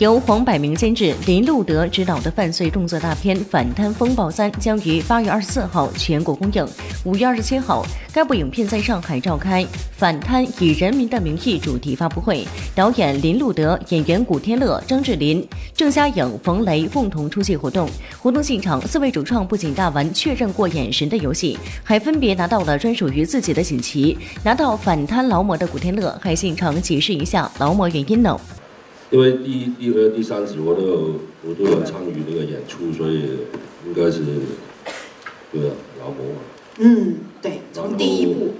由黄百鸣监制、林路德执导的犯罪动作大片《反贪风暴三》将于八月二十四号全国公映。五月二十七号，该部影片在上海召开“反贪以人民的名义”主题发布会，导演林路德、演员古天乐、张智霖、郑嘉颖、冯雷共同出席活动。活动现场，四位主创不仅大玩确认过眼神的游戏，还分别拿到了专属于自己的锦旗。拿到反贪劳模的古天乐还现场解释一下劳模原因呢。因为第第二、第三集我都有我都有参与那个演出，所以应该是对劳模嘛。嗯，对，从第一部。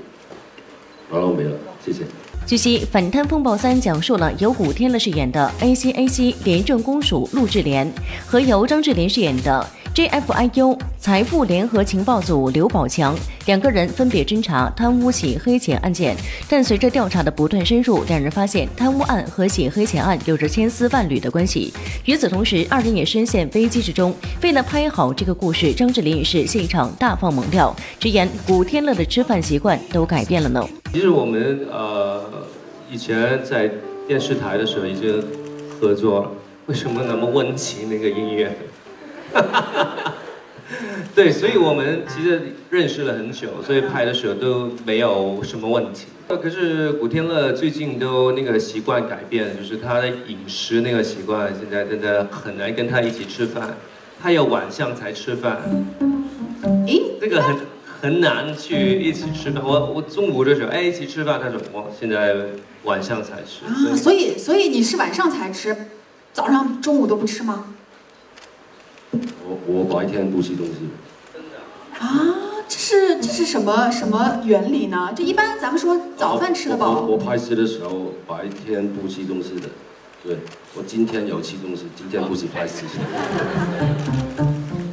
然后没了，谢谢。据悉，《反贪风暴三》讲述了由古天乐饰演的 ACAC 廉政公署陆志廉和由张智霖饰演的。JFIU 财富联合情报组刘宝强两个人分别侦查贪污洗黑钱案件，但随着调查的不断深入，两人发现贪污案和洗黑钱案有着千丝万缕的关系。与此同时，二人也深陷危机之中。为了拍好这个故事，张智霖也是现场大放猛料，直言古天乐的吃饭习惯都改变了呢。其实我们呃以前在电视台的时候已经合作了，为什么那么温情那个音乐？对，所以我们其实认识了很久，所以拍的时候都没有什么问题。可是古天乐最近都那个习惯改变，就是他的饮食那个习惯，现在真的很难跟他一起吃饭，他要晚上才吃饭。咦，这个很很难去一起吃饭。我我中午的时候哎一起吃饭，他说我现在晚上才吃。啊，所以所以你是晚上才吃，早上中午都不吃吗？我我白天不吃东西。啊，这是这是什么什么原理呢？这一般咱们说早饭吃得饱。我拍戏的时候白天不吃东西的，对我今天有吃东西，今天不是拍戏。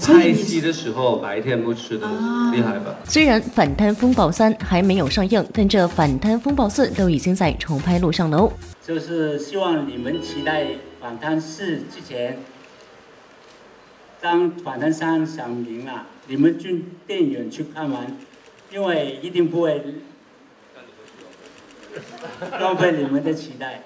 拍戏的时候白天不吃的，厉害吧？虽然《反贪风暴三》还没有上映，但这《反贪风暴四》都已经在重拍路上喽。就是希望你们期待《反贪四》之前。当《反贪三》响铃了，你们进电影院去看完，因为一定不会浪费你们的期待。